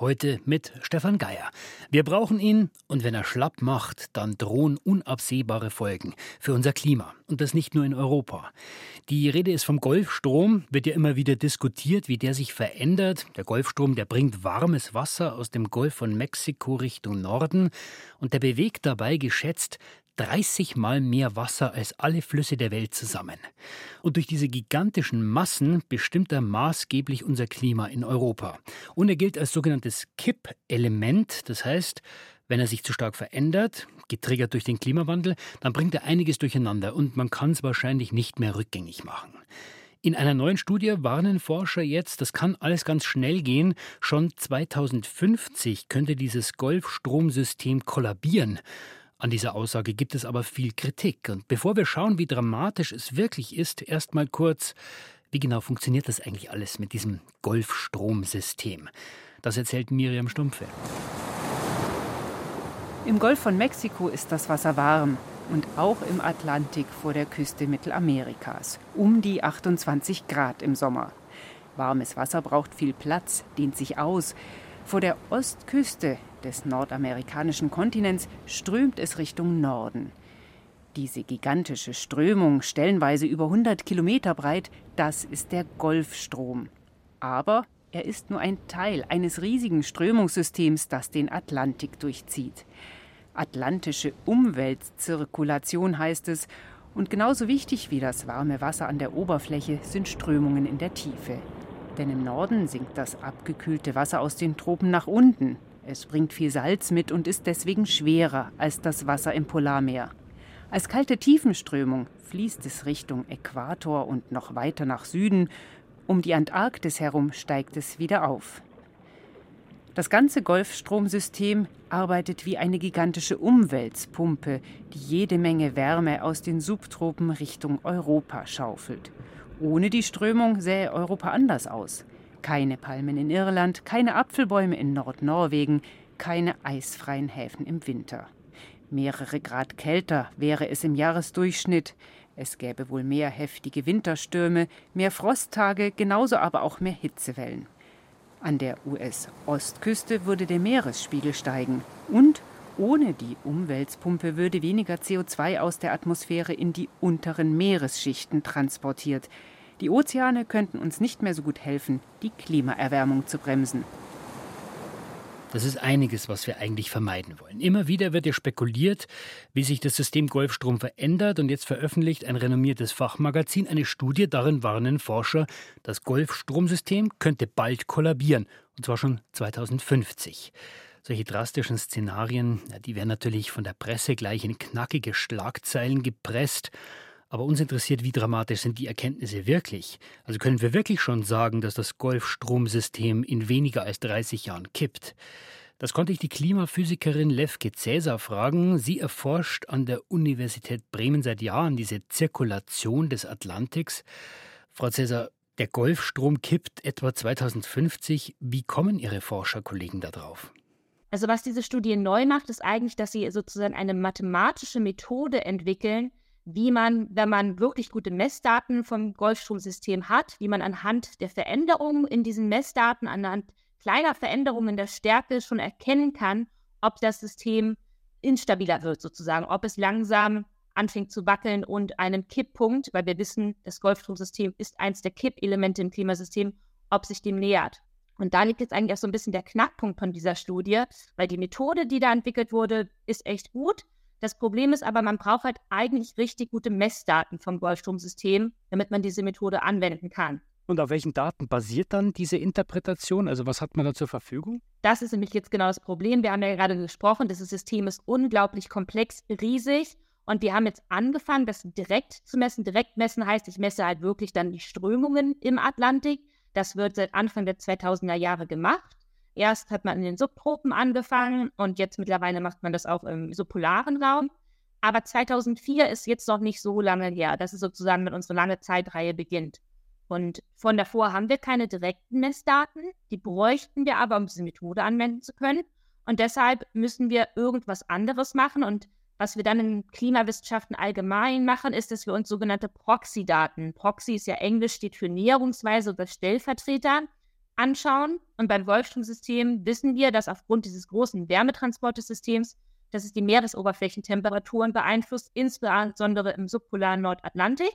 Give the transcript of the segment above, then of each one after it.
Heute mit Stefan Geier. Wir brauchen ihn und wenn er schlapp macht, dann drohen unabsehbare Folgen für unser Klima. Und das nicht nur in Europa. Die Rede ist vom Golfstrom, wird ja immer wieder diskutiert, wie der sich verändert. Der Golfstrom, der bringt warmes Wasser aus dem Golf von Mexiko Richtung Norden und der bewegt dabei geschätzt 30 Mal mehr Wasser als alle Flüsse der Welt zusammen. Und durch diese gigantischen Massen bestimmt er maßgeblich unser Klima in Europa. Und er gilt als sogenanntes Kippelement, das heißt, wenn er sich zu stark verändert, getriggert durch den Klimawandel, dann bringt er einiges durcheinander und man kann es wahrscheinlich nicht mehr rückgängig machen. In einer neuen Studie warnen Forscher jetzt, das kann alles ganz schnell gehen. Schon 2050 könnte dieses Golfstromsystem kollabieren. An dieser Aussage gibt es aber viel Kritik. Und bevor wir schauen, wie dramatisch es wirklich ist, erstmal kurz, wie genau funktioniert das eigentlich alles mit diesem Golfstromsystem? Das erzählt Miriam Stumpfe. Im Golf von Mexiko ist das Wasser warm und auch im Atlantik vor der Küste Mittelamerikas. Um die 28 Grad im Sommer. Warmes Wasser braucht viel Platz, dehnt sich aus. Vor der Ostküste des nordamerikanischen Kontinents strömt es Richtung Norden. Diese gigantische Strömung, stellenweise über 100 Kilometer breit, das ist der Golfstrom. Aber er ist nur ein Teil eines riesigen Strömungssystems, das den Atlantik durchzieht. Atlantische Umweltzirkulation heißt es, und genauso wichtig wie das warme Wasser an der Oberfläche sind Strömungen in der Tiefe. Denn im Norden sinkt das abgekühlte Wasser aus den Tropen nach unten. Es bringt viel Salz mit und ist deswegen schwerer als das Wasser im Polarmeer. Als kalte Tiefenströmung fließt es Richtung Äquator und noch weiter nach Süden. Um die Antarktis herum steigt es wieder auf. Das ganze Golfstromsystem arbeitet wie eine gigantische Umweltpumpe, die jede Menge Wärme aus den Subtropen Richtung Europa schaufelt. Ohne die Strömung sähe Europa anders aus. Keine Palmen in Irland, keine Apfelbäume in Nordnorwegen, keine eisfreien Häfen im Winter. Mehrere Grad kälter wäre es im Jahresdurchschnitt. Es gäbe wohl mehr heftige Winterstürme, mehr Frosttage, genauso aber auch mehr Hitzewellen. An der US-Ostküste würde der Meeresspiegel steigen und ohne die Umweltpumpe würde weniger CO2 aus der Atmosphäre in die unteren Meeresschichten transportiert. Die Ozeane könnten uns nicht mehr so gut helfen, die Klimaerwärmung zu bremsen. Das ist einiges, was wir eigentlich vermeiden wollen. Immer wieder wird ja spekuliert, wie sich das System Golfstrom verändert und jetzt veröffentlicht ein renommiertes Fachmagazin eine Studie, darin warnen Forscher, das Golfstromsystem könnte bald kollabieren, und zwar schon 2050. Solche drastischen Szenarien, die werden natürlich von der Presse gleich in knackige Schlagzeilen gepresst. Aber uns interessiert, wie dramatisch sind die Erkenntnisse wirklich? Also können wir wirklich schon sagen, dass das Golfstromsystem in weniger als 30 Jahren kippt? Das konnte ich die Klimaphysikerin Levke Cäsar fragen. Sie erforscht an der Universität Bremen seit Jahren diese Zirkulation des Atlantiks. Frau Cäsar, der Golfstrom kippt etwa 2050. Wie kommen Ihre Forscherkollegen darauf? Also was diese Studie neu macht, ist eigentlich, dass sie sozusagen eine mathematische Methode entwickeln, wie man, wenn man wirklich gute Messdaten vom Golfstromsystem hat, wie man anhand der Veränderungen in diesen Messdaten, anhand kleiner Veränderungen in der Stärke schon erkennen kann, ob das System instabiler wird sozusagen, ob es langsam anfängt zu wackeln und einen Kipppunkt, weil wir wissen, das Golfstromsystem ist eins der Kippelemente im Klimasystem, ob sich dem nähert. Und da liegt jetzt eigentlich auch so ein bisschen der Knackpunkt von dieser Studie, weil die Methode, die da entwickelt wurde, ist echt gut. Das Problem ist aber, man braucht halt eigentlich richtig gute Messdaten vom Golfstromsystem, damit man diese Methode anwenden kann. Und auf welchen Daten basiert dann diese Interpretation? Also was hat man da zur Verfügung? Das ist nämlich jetzt genau das Problem. Wir haben ja gerade gesprochen, das System ist unglaublich komplex, riesig. Und wir haben jetzt angefangen, das direkt zu messen. Direkt messen heißt, ich messe halt wirklich dann die Strömungen im Atlantik. Das wird seit Anfang der 2000er Jahre gemacht. Erst hat man in den Subtropen angefangen und jetzt mittlerweile macht man das auch im subpolaren Raum. Aber 2004 ist jetzt noch nicht so lange her. Das ist sozusagen, wenn unsere lange Zeitreihe beginnt. Und von davor haben wir keine direkten Messdaten. Die bräuchten wir aber, um diese Methode anwenden zu können. Und deshalb müssen wir irgendwas anderes machen. Und Was wir dann in Klimawissenschaften allgemein machen, ist, dass wir uns sogenannte Proxy-Daten, Proxy ist ja Englisch, steht für Näherungsweise oder Stellvertreter, anschauen. Und beim Wolfstromsystem wissen wir, dass aufgrund dieses großen Wärmetransportesystems, dass es die Meeresoberflächentemperaturen beeinflusst, insbesondere im subpolaren Nordatlantik.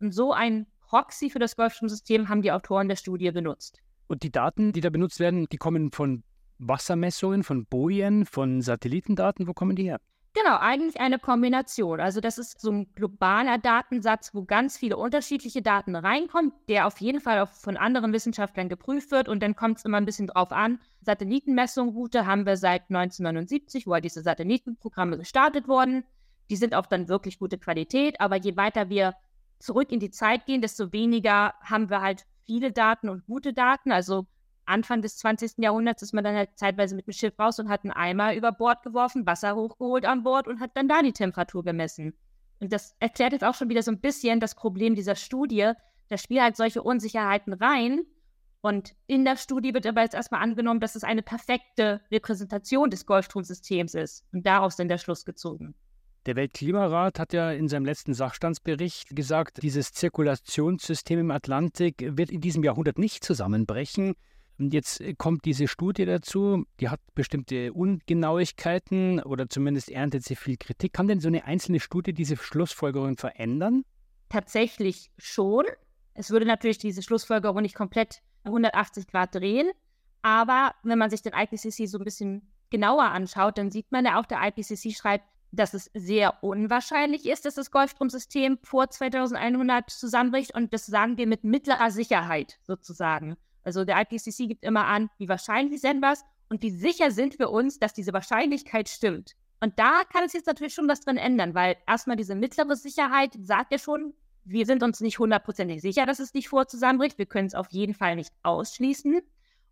Und so ein Proxy für das Golfstromsystem haben die Autoren der Studie benutzt. Und die Daten, die da benutzt werden, die kommen von Wassermessungen, von Bojen, von Satellitendaten. Wo kommen die her? Genau, eigentlich eine Kombination. Also das ist so ein globaler Datensatz, wo ganz viele unterschiedliche Daten reinkommen, der auf jeden Fall auch von anderen Wissenschaftlern geprüft wird und dann kommt es immer ein bisschen drauf an. Satellitenmessungsroute haben wir seit 1979, wo halt diese Satellitenprogramme gestartet wurden. Die sind auch dann wirklich gute Qualität, aber je weiter wir zurück in die Zeit gehen, desto weniger haben wir halt viele Daten und gute Daten. Also Anfang des 20. Jahrhunderts ist man dann halt zeitweise mit dem Schiff raus und hat einen Eimer über Bord geworfen, Wasser hochgeholt an Bord und hat dann da die Temperatur gemessen. Und das erklärt jetzt auch schon wieder so ein bisschen das Problem dieser Studie. Da spielen halt solche Unsicherheiten rein. Und in der Studie wird aber jetzt erstmal angenommen, dass es eine perfekte Repräsentation des Golfstromsystems ist. Und daraus dann der Schluss gezogen. Der Weltklimarat hat ja in seinem letzten Sachstandsbericht gesagt, dieses Zirkulationssystem im Atlantik wird in diesem Jahrhundert nicht zusammenbrechen. Und jetzt äh, kommt diese Studie dazu, die hat bestimmte Ungenauigkeiten oder zumindest erntet sie viel Kritik. Kann denn so eine einzelne Studie diese Schlussfolgerung verändern? Tatsächlich schon. Es würde natürlich diese Schlussfolgerung nicht komplett 180 Grad drehen. Aber wenn man sich den IPCC so ein bisschen genauer anschaut, dann sieht man ja auch, der IPCC schreibt, dass es sehr unwahrscheinlich ist, dass das Golfstromsystem vor 2100 zusammenbricht. Und das sagen wir mit mittlerer Sicherheit sozusagen. Also der IPCC gibt immer an, wie wahrscheinlich sind was und wie sicher sind wir uns, dass diese Wahrscheinlichkeit stimmt. Und da kann es jetzt natürlich schon was drin ändern, weil erstmal diese mittlere Sicherheit sagt ja schon, wir sind uns nicht hundertprozentig sicher, dass es nicht vor zusammenbricht. Wir können es auf jeden Fall nicht ausschließen.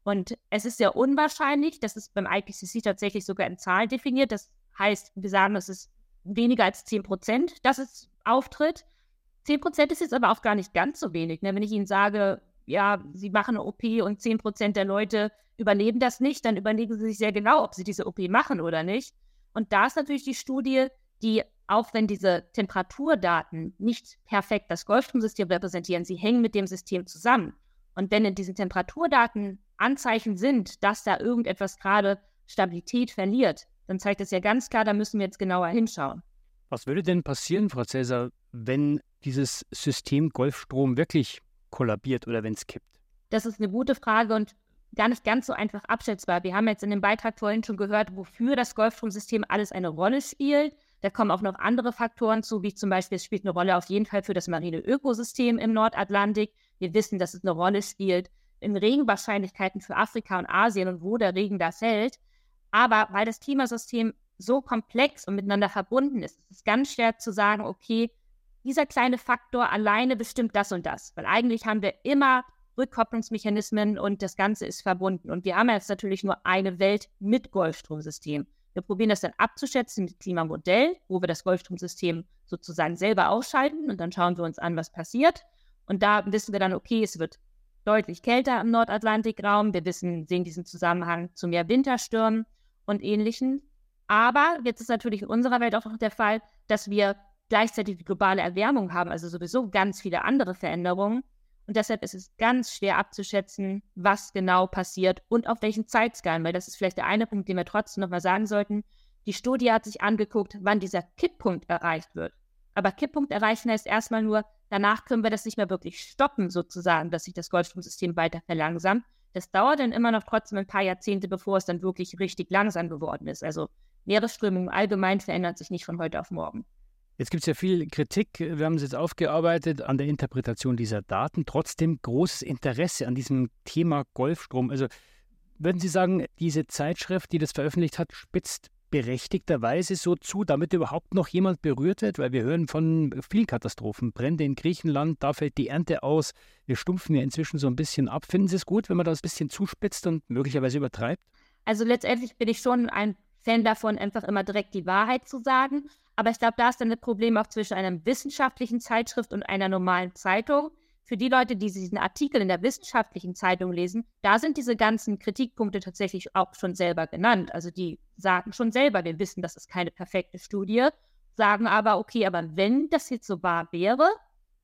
Und es ist sehr unwahrscheinlich, dass es beim IPCC tatsächlich sogar in Zahlen definiert. Das heißt, wir sagen, es ist weniger als 10 Prozent, dass es auftritt. 10 Prozent ist jetzt aber auch gar nicht ganz so wenig. Ne? Wenn ich Ihnen sage, ja, sie machen eine OP und 10 Prozent der Leute überleben das nicht, dann überlegen sie sich sehr genau, ob sie diese OP machen oder nicht. Und da ist natürlich die Studie, die, auch wenn diese Temperaturdaten nicht perfekt das Golfstromsystem repräsentieren, sie hängen mit dem System zusammen. Und wenn in diesen Temperaturdaten Anzeichen sind, dass da irgendetwas gerade Stabilität verliert, dann zeigt das ja ganz klar, da müssen wir jetzt genauer hinschauen. Was würde denn passieren, Frau Cäsar, wenn dieses System Golfstrom wirklich kollabiert oder wenn es kippt? Das ist eine gute Frage und gar nicht ganz so einfach abschätzbar. Wir haben jetzt in dem Beitrag vorhin schon gehört, wofür das Golfstromsystem alles eine Rolle spielt. Da kommen auch noch andere Faktoren zu, wie zum Beispiel, es spielt eine Rolle auf jeden Fall für das marine Ökosystem im Nordatlantik. Wir wissen, dass es eine Rolle spielt in Regenwahrscheinlichkeiten für Afrika und Asien und wo der Regen da fällt. Aber weil das Klimasystem so komplex und miteinander verbunden ist, ist es ganz schwer zu sagen, okay, dieser kleine Faktor alleine bestimmt das und das. Weil eigentlich haben wir immer Rückkopplungsmechanismen und das Ganze ist verbunden. Und wir haben jetzt natürlich nur eine Welt mit Golfstromsystem. Wir probieren das dann abzuschätzen mit Klimamodell, wo wir das Golfstromsystem sozusagen selber ausschalten und dann schauen wir uns an, was passiert. Und da wissen wir dann, okay, es wird deutlich kälter im Nordatlantikraum. Wir wissen, sehen diesen Zusammenhang zu mehr Winterstürmen und Ähnlichem. Aber jetzt ist natürlich in unserer Welt auch noch der Fall, dass wir gleichzeitig die globale Erwärmung haben, also sowieso ganz viele andere Veränderungen. Und deshalb ist es ganz schwer abzuschätzen, was genau passiert und auf welchen Zeitskalen, weil das ist vielleicht der eine Punkt, den wir trotzdem nochmal sagen sollten. Die Studie hat sich angeguckt, wann dieser Kipppunkt erreicht wird. Aber Kipppunkt erreichen heißt erstmal nur, danach können wir das nicht mehr wirklich stoppen, sozusagen, dass sich das Goldstromsystem weiter verlangsamt. Das dauert dann immer noch trotzdem ein paar Jahrzehnte, bevor es dann wirklich richtig langsam geworden ist. Also Meeresströmung allgemein verändert sich nicht von heute auf morgen. Jetzt gibt es ja viel Kritik, wir haben es jetzt aufgearbeitet, an der Interpretation dieser Daten. Trotzdem großes Interesse an diesem Thema Golfstrom. Also würden Sie sagen, diese Zeitschrift, die das veröffentlicht hat, spitzt berechtigterweise so zu, damit überhaupt noch jemand berührt wird? Weil wir hören von vielen Katastrophen. Brände in Griechenland, da fällt die Ernte aus. Wir stumpfen ja inzwischen so ein bisschen ab. Finden Sie es gut, wenn man das ein bisschen zuspitzt und möglicherweise übertreibt? Also letztendlich bin ich schon ein Fan davon, einfach immer direkt die Wahrheit zu sagen. Aber ich glaube, da ist dann das Problem auch zwischen einer wissenschaftlichen Zeitschrift und einer normalen Zeitung. für die Leute, die diesen Artikel in der wissenschaftlichen Zeitung lesen, da sind diese ganzen Kritikpunkte tatsächlich auch schon selber genannt. Also die sagen schon selber, wir wissen, das ist keine perfekte Studie, sagen aber, okay, aber wenn das jetzt so wahr wäre,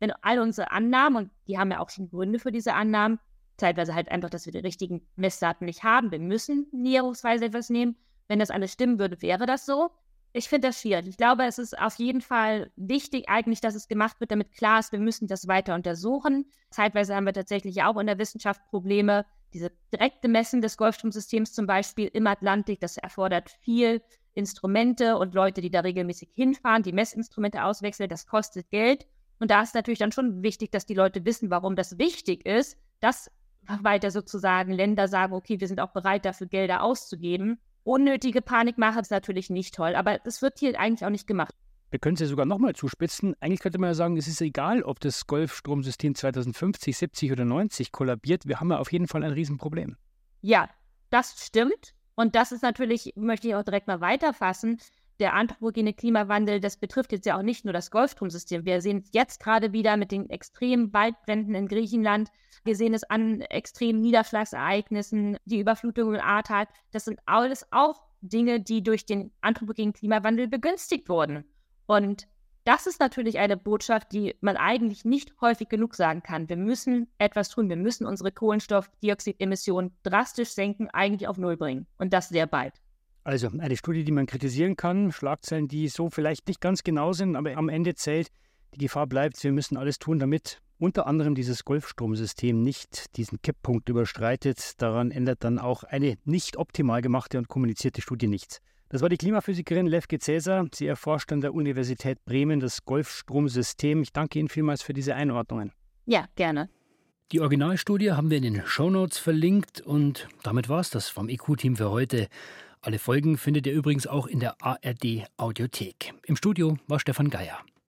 wenn all unsere Annahmen, und die haben ja auch schon Gründe für diese Annahmen, zeitweise halt einfach, dass wir die richtigen Messdaten nicht haben, wir müssen näherungsweise etwas nehmen. Wenn das alles stimmen würde, wäre das so. Ich finde das schwierig. Ich glaube, es ist auf jeden Fall wichtig eigentlich, dass es gemacht wird, damit klar ist, wir müssen das weiter untersuchen. Zeitweise haben wir tatsächlich auch in der Wissenschaft Probleme. Diese direkte Messen des Golfstromsystems zum Beispiel im Atlantik, das erfordert viel Instrumente und Leute, die da regelmäßig hinfahren, die Messinstrumente auswechseln, das kostet Geld. Und da ist natürlich dann schon wichtig, dass die Leute wissen, warum das wichtig ist, dass weiter sozusagen Länder sagen, okay, wir sind auch bereit, dafür Gelder auszugeben. Unnötige Panikmache ist natürlich nicht toll, aber das wird hier eigentlich auch nicht gemacht. Wir können es ja sogar nochmal zuspitzen. Eigentlich könnte man ja sagen, es ist egal, ob das Golfstromsystem 2050, 70 oder 90 kollabiert. Wir haben ja auf jeden Fall ein Riesenproblem. Ja, das stimmt. Und das ist natürlich, möchte ich auch direkt mal weiterfassen, der anthropogene Klimawandel, das betrifft jetzt ja auch nicht nur das Golfstromsystem. Wir sehen es jetzt gerade wieder mit den extremen Waldbränden in Griechenland. Wir sehen es an extremen Niederschlagsereignissen, die Überflutung im Ahrtal. Das sind alles auch Dinge, die durch den anthropogenen Klimawandel begünstigt wurden. Und das ist natürlich eine Botschaft, die man eigentlich nicht häufig genug sagen kann. Wir müssen etwas tun. Wir müssen unsere Kohlenstoffdioxidemissionen drastisch senken, eigentlich auf Null bringen. Und das sehr bald. Also eine Studie, die man kritisieren kann, Schlagzeilen, die so vielleicht nicht ganz genau sind, aber am Ende zählt, die Gefahr bleibt, wir müssen alles tun, damit unter anderem dieses Golfstromsystem nicht diesen Kipppunkt überstreitet. Daran ändert dann auch eine nicht optimal gemachte und kommunizierte Studie nichts. Das war die Klimaphysikerin Levke Cäsar. Sie erforscht an der Universität Bremen das Golfstromsystem. Ich danke Ihnen vielmals für diese Einordnungen. Ja, gerne. Die Originalstudie haben wir in den Shownotes verlinkt und damit war es das vom IQ-Team für heute. Alle Folgen findet ihr übrigens auch in der ARD Audiothek. Im Studio war Stefan Geier.